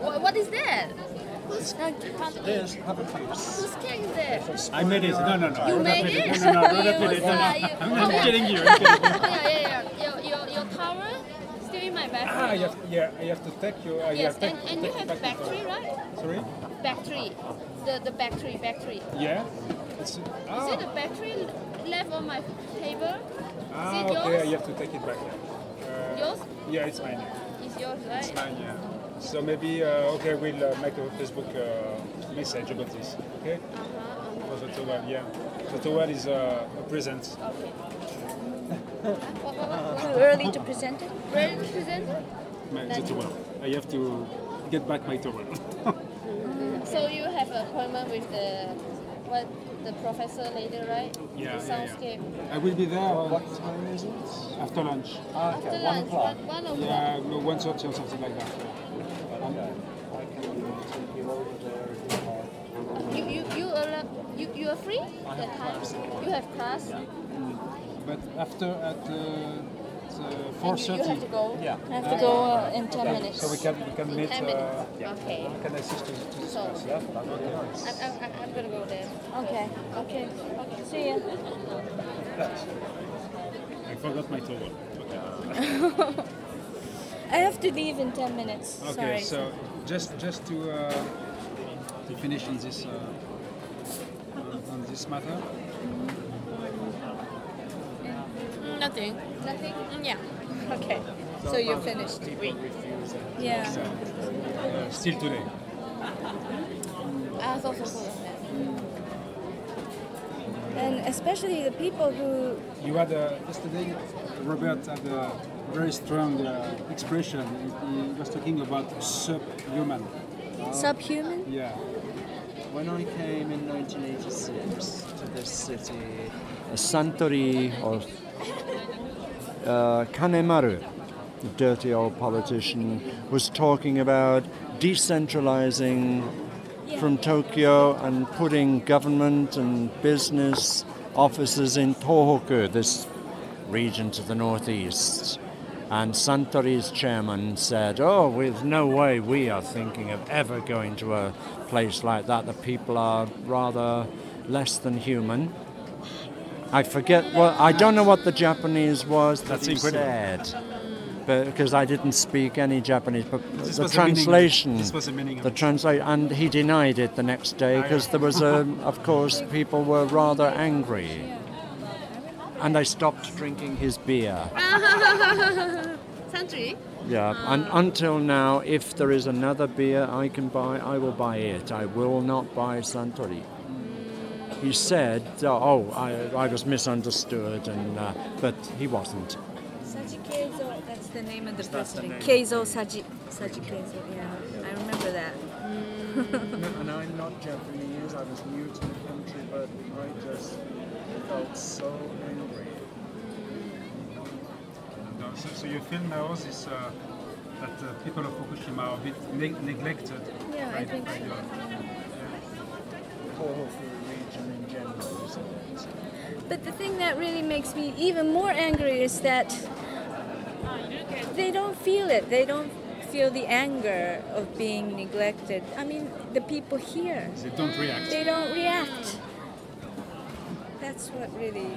What, what is that? This, have a piece. Whose cake is? I made it. No, no, no. You made it? No, no, no. You- made it. No, no. uh, you- I'm, oh, yeah. kidding you. I'm kidding you. Yeah, yeah, yeah. Your your your towel still in my bag. Ah, you have, yeah, I have to take you. Uh, Yes, to and, and you have back battery, right? Sorry? Battery. The the battery battery. Yeah. It's, Is ah, it a battery left on my table. Ah, Is it okay, yours? you have to take it back. Uh, Yours? Yeah, it's mine. It's yours, right? It's mine, yeah. So maybe, uh, okay, we'll uh, make a Facebook uh, message about this, okay? Uh-huh. For the towel, yeah. The towel is uh, a present. Okay. Too early to present it? Ready to present? My, the towel. I have to get back my towel. So you have an appointment with the what the professor later, right? Yeah, The yeah, yeah. soundscape. I will be there uh, What time is it? after lunch. Ah, After one lunch, o'clock. one, one o'clock. Yeah, no, one thirty or something like that. Okay. I can take you over there if you want. You you you are you you are free that time? You have class. But after at uh, And four you, you have to go. Yeah. I have to go uh, in 10 minutes. so we can we can In meet. 10 Uh, minutes. Okay. can assist to, to So discuss. Yeah, that would be nice. I'm, I'm, I'm- I'm gonna go there. Okay, okay, okay. See ya. I forgot my towel. Okay. I have to leave in 10 minutes. Okay, Sorry. so just just to uh, to finish on this uh, on, on this matter? Mm, nothing. Nothing? Mm, yeah. Okay. So, so you're finished. People yeah. Uh, still today. Ah, also so. And especially the people who. You had uh, yesterday, Robert had a very strong uh, expression. He, he was talking about subhuman. Subhuman? Yeah. When I came in 1986 to this city, a Suntory or uh, Kanemaru, the dirty old politician, was talking about decentralizing from Tokyo and putting government and business offices in Tohoku, this region to the northeast. And Suntory's chairman said, Oh, with no way we are thinking of ever going to a place like that. The people are rather less than human. I forget what, I don't know what the Japanese was that That's he incredible. said. But because I didn't speak any Japanese, but This the was the meaning- translation, the meaning the it. translate, and he denied it the next day because there was uh, a, of course, people were rather angry, and I stopped drinking his beer. Suntory? Yeah, uh, and until now, if there is another beer I can buy, I will buy it. I will not buy Suntory. Mm. He said, uh, "Oh, I, I was misunderstood," and uh, but he wasn't. Saji Keizo, that's the name of the president. Keizo Saji, Saji Keizo, yeah. I remember that. Mm. and I'm not Japanese. I was new to the country, but I just felt so angry. And, uh, so, so you feel now this uh, that uh, people of Fukushima are a bit neg- neglected. Yeah, I by- think by so. your- Tohoku region in general. But the thing that really makes me even more angry is that they don't feel it. They don't feel the anger of being neglected. I mean, the people here, They don't react. they don't react. That's what really.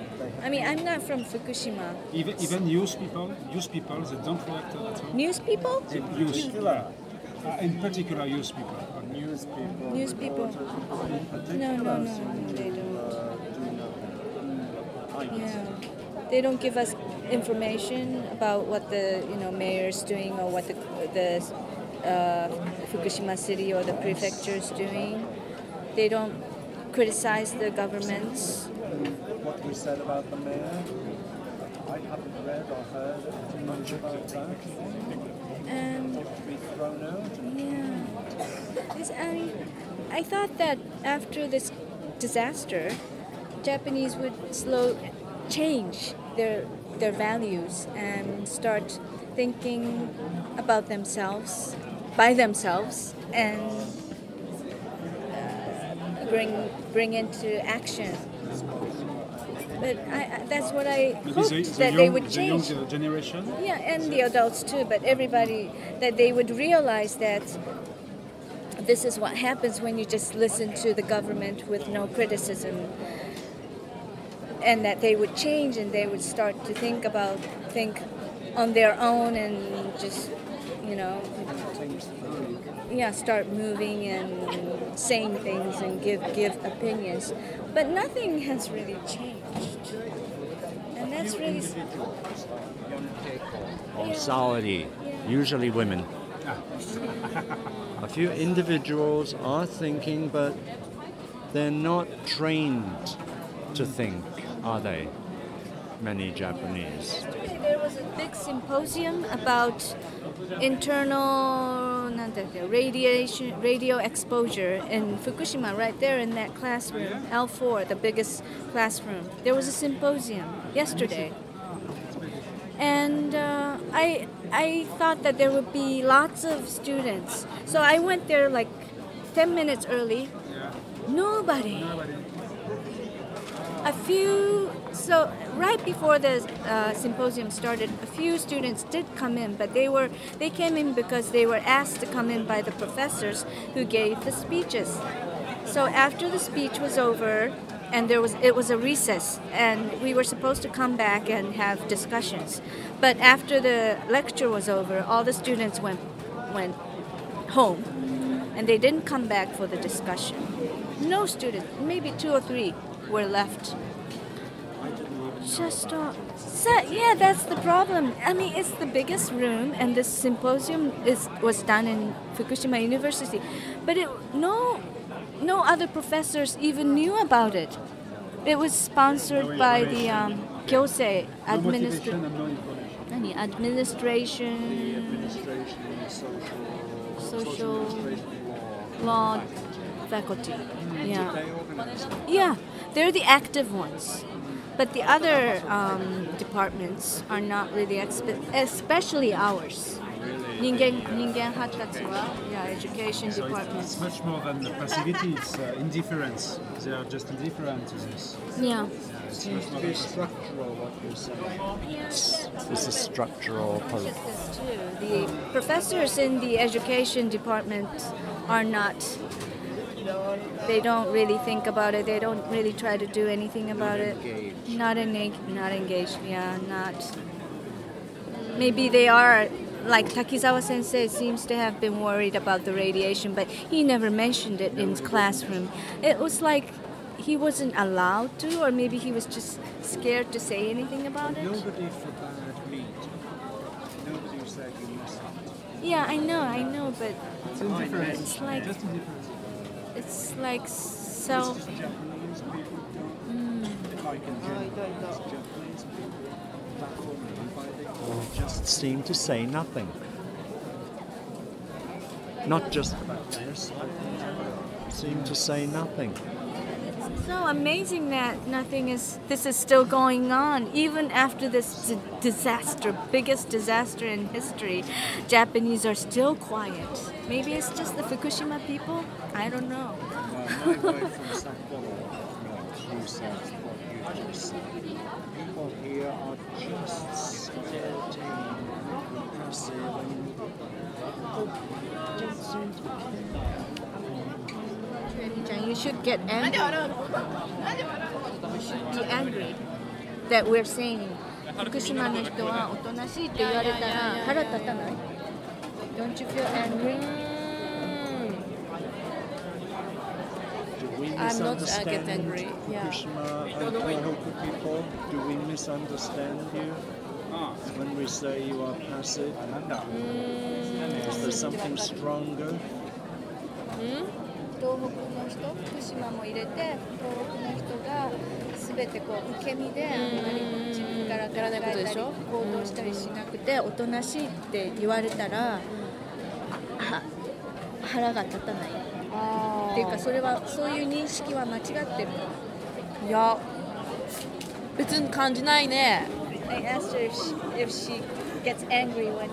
I mean, I'm not from Fukushima. Even even youth people, news people, they don't react at all. News people? Youth, uh, in particular, youth people. News people. News people. No, no, no, they don't. uh, do nothing. Yeah, they don't give us information about what the you know mayor's doing or what the the uh, Fukushima city or the prefecture is doing. They don't criticize the governments. What we said about the mayor, I haven't read or heard much about that. And To be thrown out. yeah, It's- I mean, I thought that after this disaster, Japanese would slow change their their values and start thinking about themselves by themselves and uh, bring bring into action. But I, I- that's what I Maybe hoped the, the that young, they would the change. young generation. Yeah, and the adults too, but everybody, that they would realize that this is what happens when you just listen to the government with no criticism. And that they would change and they would start to think about, think on their own and just, you know, yeah start moving and saying things and give give opinions, but nothing has really changed, and that's really s- Or Saudi, usually women. A few individuals are thinking, but they're not trained to think, are they? Many Japanese was a big symposium about internal radiation radio exposure in Fukushima right there in that classroom L4 the biggest classroom. There was a symposium yesterday. And uh, I I thought that there would be lots of students. So I went there like 10 minutes early. Nobody. A few so right before the uh, symposium started a few students did come in but they were they came in because they were asked to come in by the professors who gave the speeches. So after the speech was over and there was it was a recess and we were supposed to come back and have discussions. But after the lecture was over all the students went went home and they didn't come back for the discussion. No students maybe two or three were left just uh, so, yeah that's the problem. I mean it's the biggest room and this symposium is was done in fukushima university. But it, no no other professors even knew about it. It was sponsored by the um, gyosei administration Administration, social, Social- law faculty. Yeah. Yeah, they're the active ones. But the other um, departments are not really, expe- especially ours. Ningen, Ningen Hatatsuwa, yeah, education So department. it's much more than the passivity, it's uh, indifference. They are just indifferent to this. Yeah. It's much to be structural, what you're saying. This is structural. Just pol- this too. The professors in the education department are not. They don't really think about it. They don't really try to do anything about it. engaged. Not engaged. Not engaged. Yeah, not. Maybe they are. Like Takizawa Sensei seems to have been worried about the radiation, but he never mentioned it in his classroom. It was like he wasn't allowed to, or maybe he was just scared to say anything about it. Nobody forbade meat. Nobody said you mustn't. Yeah, I know, I know, but It's. It's like-. It's like so. They just seem to say nothing. Not just about this, seem to say nothing. It's so amazing that nothing is. This is still going on, even after this d- disaster, biggest disaster in history. Japanese are still quiet. Maybe it's just the Fukushima people. I don't know. My wife from Sapporo, no, she says what you just said. People here are just dirty and passive and don't seem to care. You should get angry. You should be angry that we're saying 福島の人はおとなしいって言われたら腹立たない Don't you feel angry? Do we I'm not, uh, misunderstand get angry, yeah. Fukushima and Tohoku people? Do we misunderstand you when we say you are passive? Is there something stronger? 東北 の人福島も入れて東北の人が全てこう受け身であんまり自分から考えたり行動したりしなくておとなしいって言われたらは腹が立たない。っていうかそれはそういう認識は間違ってるいや別に感じないね。I asked her if she, if she gets angry when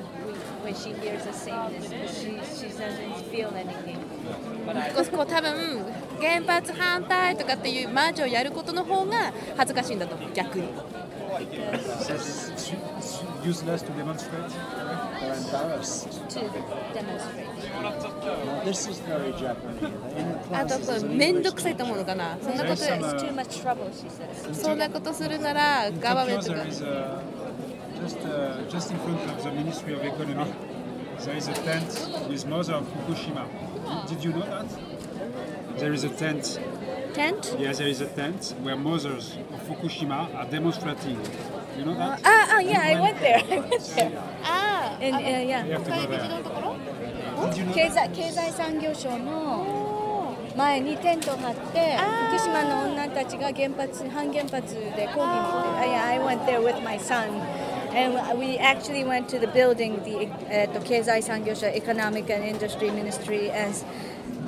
when she hears us saying this but she, she doesn't feel anything こう多分原発反対とかっていうマーチをやることの方が恥ずかしいんだと思う逆に useless to demonstrate. They're embarrassed. to demonstrate Now, this is very Japanese. In the あと classes そう in 面 English, 倒くさいと思うのかなそんなこと There's some, It's too much trouble she says そんなことするなら In ガバメ Tokyo, ントが there is a, just, uh, just in front of the Ministry of Economy, there is a tent with mother of Fukushima. Did you know that? There is a tent. Tent? Yes, there is a tent where mothers of Fukushima are demonstrating. You know that? Ah, ah, yeah, I went there. I went there. ああ And, uh, yeah. You have to go 海口 there. のところ Did you know 経 that? 済経済産業省の前にテントを張ってあー福島の女たちが原発反原発で抗議に行って I, I went there with my son and we actually went to the building, the uh, Tokezai Sangyosha Economic and Industry Ministry, as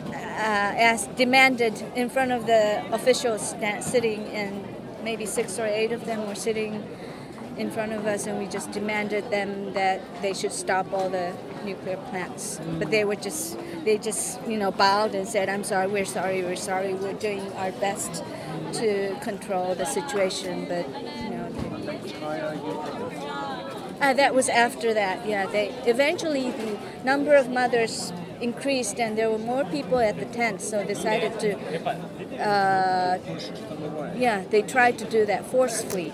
uh, as demanded in front of the officials that sitting, and maybe six or eight of them were sitting in front of us, and we just demanded them that they should stop all the nuclear plants. But they were just they just you know bowed and said, "I'm sorry, we're sorry, we're sorry, we're doing our best to control the situation, but you know." Uh, that was after that yeah they eventually the number of mothers increased and there were more people at the tent so decided to uh, yeah they tried to do that forcefully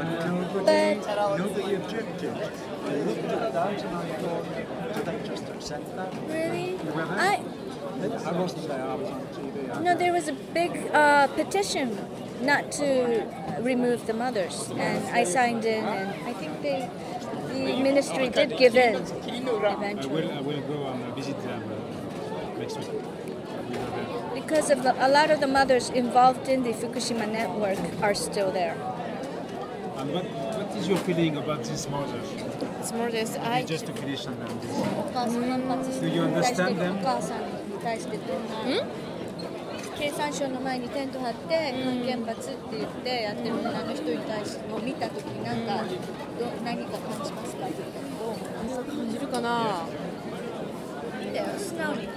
Nobody, nobody objected. I looked at that and I thought, do they just accept that? really i I wasn't there, I was on TV. No, there was a big uh, petition not to remove the mothers, and I signed in, and I think think the ministry did give in eventually. I will, I will go and visit them uh, next week. Because of the, a lot of the mothers involved in the Fukushima network are still there. And what, what is your feeling about these mothers? These murders, I just to finish on them. Do you understand them? Hmm? 経産省の前にテント張って反原発って言ってやってる女の人に対してを見た時になんかど何か感じますか？って言ったけど感じるかな？で素直に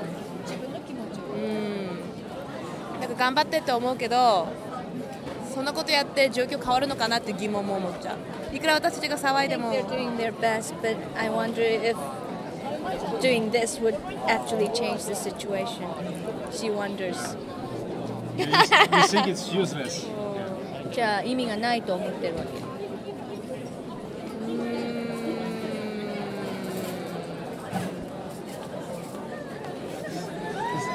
自分の気持ちを。うん。なんか頑張ってって思うけどそんなことやって状況変わるのかなって疑問も思っちゃう。いくら私たちが騒いでも。Think they're doing their best, but I wonder if doing this would actually change the situation. She wonders. You, you think it's useless? じゃあ意味がないと思ってるわけ。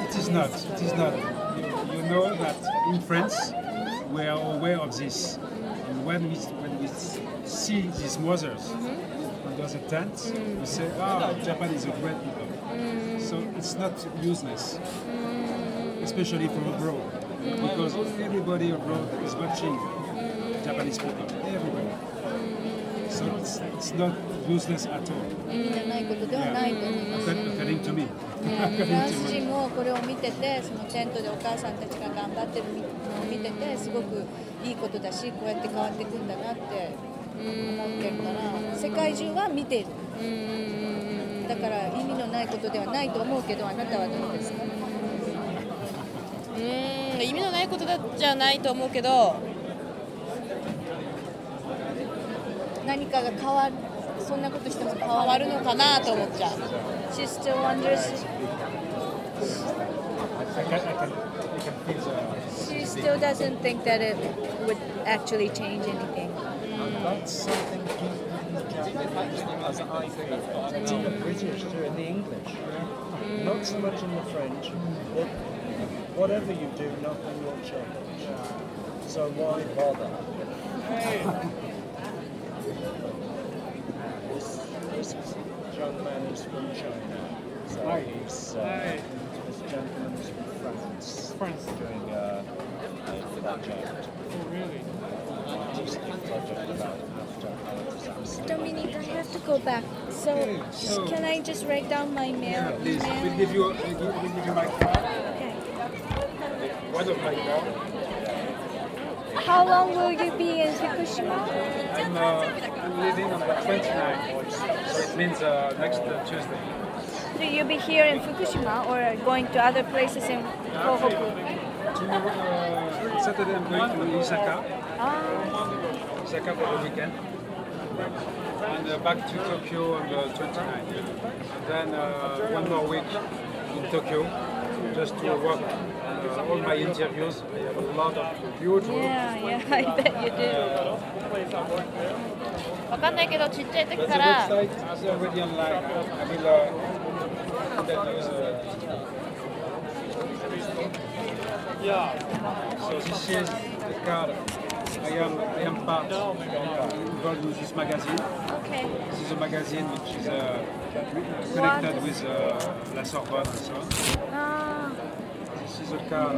It is not. It is not. You, you know that in France, we are aware of this. And when we, when we see these mothers under the tent, we say, ah, Japan is a great people. So it's not useless, especially from abroad. Because everybody abroad is watching Japanese people. Everybody. So it's, it's not useless at all. 意味がないことではないと思います。According according to me. フランス人もこれを見てて、そのテントでお母さん。たちが頑張ってるのを見てて、すごくいいことだし、こうやって変わっていくん。だなって思ってるから、世界中は見ている。だから意味のないことではないと思うけど、あなたはどうですかうーん意味のないことだじゃないと思うけど何かが変わる、そんなことしても変変わるのかなと思っちゃう She still wonders, she still doesn't think that it would actually change anything. That's something as I it's in the British too, in the English. Not so much in the French, but whatever you do, nothing will change. So why bother? this, this young man is from China. So Hi. he's, uh, this gentleman is from France. France. Doing uh, a project. Oh, really? artistic project about after Dominique, I have to go back. So, Okay, so- can I just write down my mail? Yeah, Please, email? we'll give you, we'll we'll give you my card. Okay. One of my card. How long will you be in Fukushima? I'm, uh, I'm leaving on the 29th, so it means uh, next uh, Tuesday. So you'll be here in Fukushima or going to other places in Tohoku? Tomorrow, uh, Saturday, I'm going to Osaka, Ah, Osaka for the weekend. And uh, back to Tokyo on the 29th. And then uh, one more week in Tokyo, just to work uh, all my interviews. I have a lot of huge room. Yeah, yeah, I bet you do. わかんないけどちっちゃい時 But か the ら website is already online. I will uh, tell you. Uh, so this is the card. I am I am part involved with this magazine. Okay. This is a magazine which is uh, connected with uh, La Sorbonne and so on. This is a card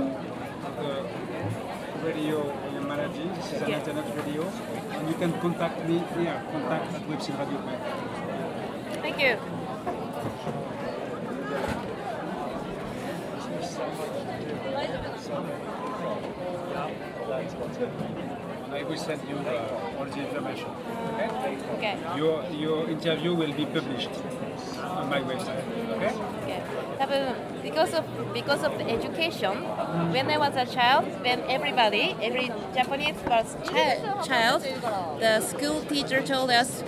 of the radio managing. This is an Yeah. internet radio. And you can contact me here, contact at websiteradio.com. Thank you. I will send you uh, all the information. Okay? Okay. Your, your interview will be published on my website. Okay? Okay. Because of because of the education, when I was a child, when everybody, every Japanese was child, child, the school teacher told us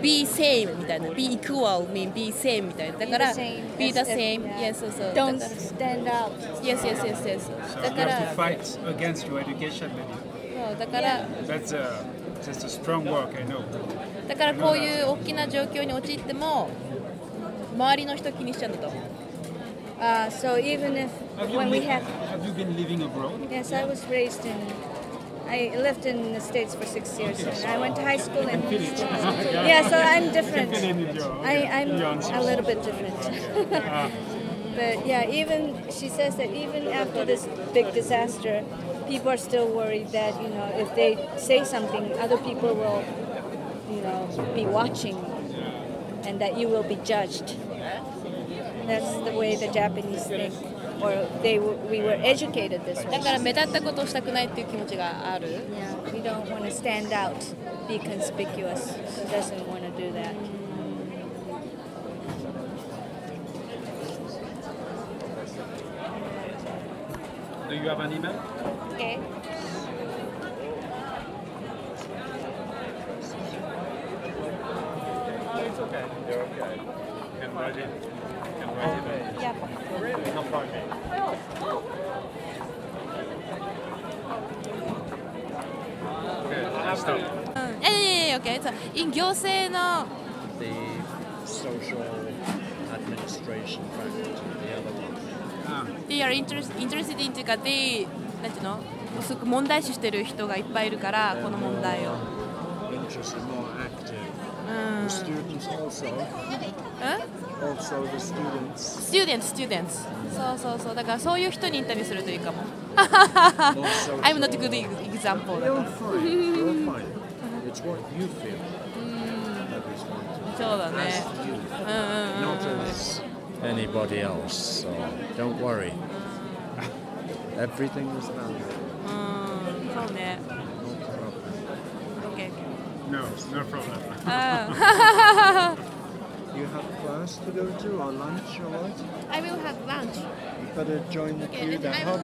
be same みたいな be equal mean be same みたいなだから Be the same. yes そうそう don't stand out. yes yes yes yes だ you から have to fight against your education, maybe. そうだから That's, uh, that's a strong work, I know. だからこういう大きな状況に陥っても周りの人気にしちゃうんだと Uh, so even if when we have have you been living abroad? yes, I was raised in. I lived in the States for six years, and I went to high school in. Yeah, so I'm different. I, I'm a little bit different. but yeah, even she says that even after this big disaster, people are still worried that you know if they say something, other people will, you know, be watching, and that you will be judged That's the way the Japanese think, or they w- we were educated this だ way. から目立ったことをしたくないっていう気持ちがある Yeah, we don't want to stand out, be conspicuous. She doesn't want to do that. Do you have an email? Okay. It's okay. You're okay. You can write 行政の The social administration faculty, the other one. they are interest, interested in っていうか they なんていうのすごく問題視してる人がいっぱいいるからこの問題を Interested, more active. うん The students also. うん Also the students. students students そうそうそうだからそういう人にインタビューするといいかも. I'm not a good example だか You're ら fine. You're fine. It's what you feel. そうだね As you. うんうんうん Not as anybody else. So don't worry. Everything is valid. うんそうね No problem. OK No, no problem. あ You have class to go to or lunch or what? I will have lunch You better join the queue. The I hub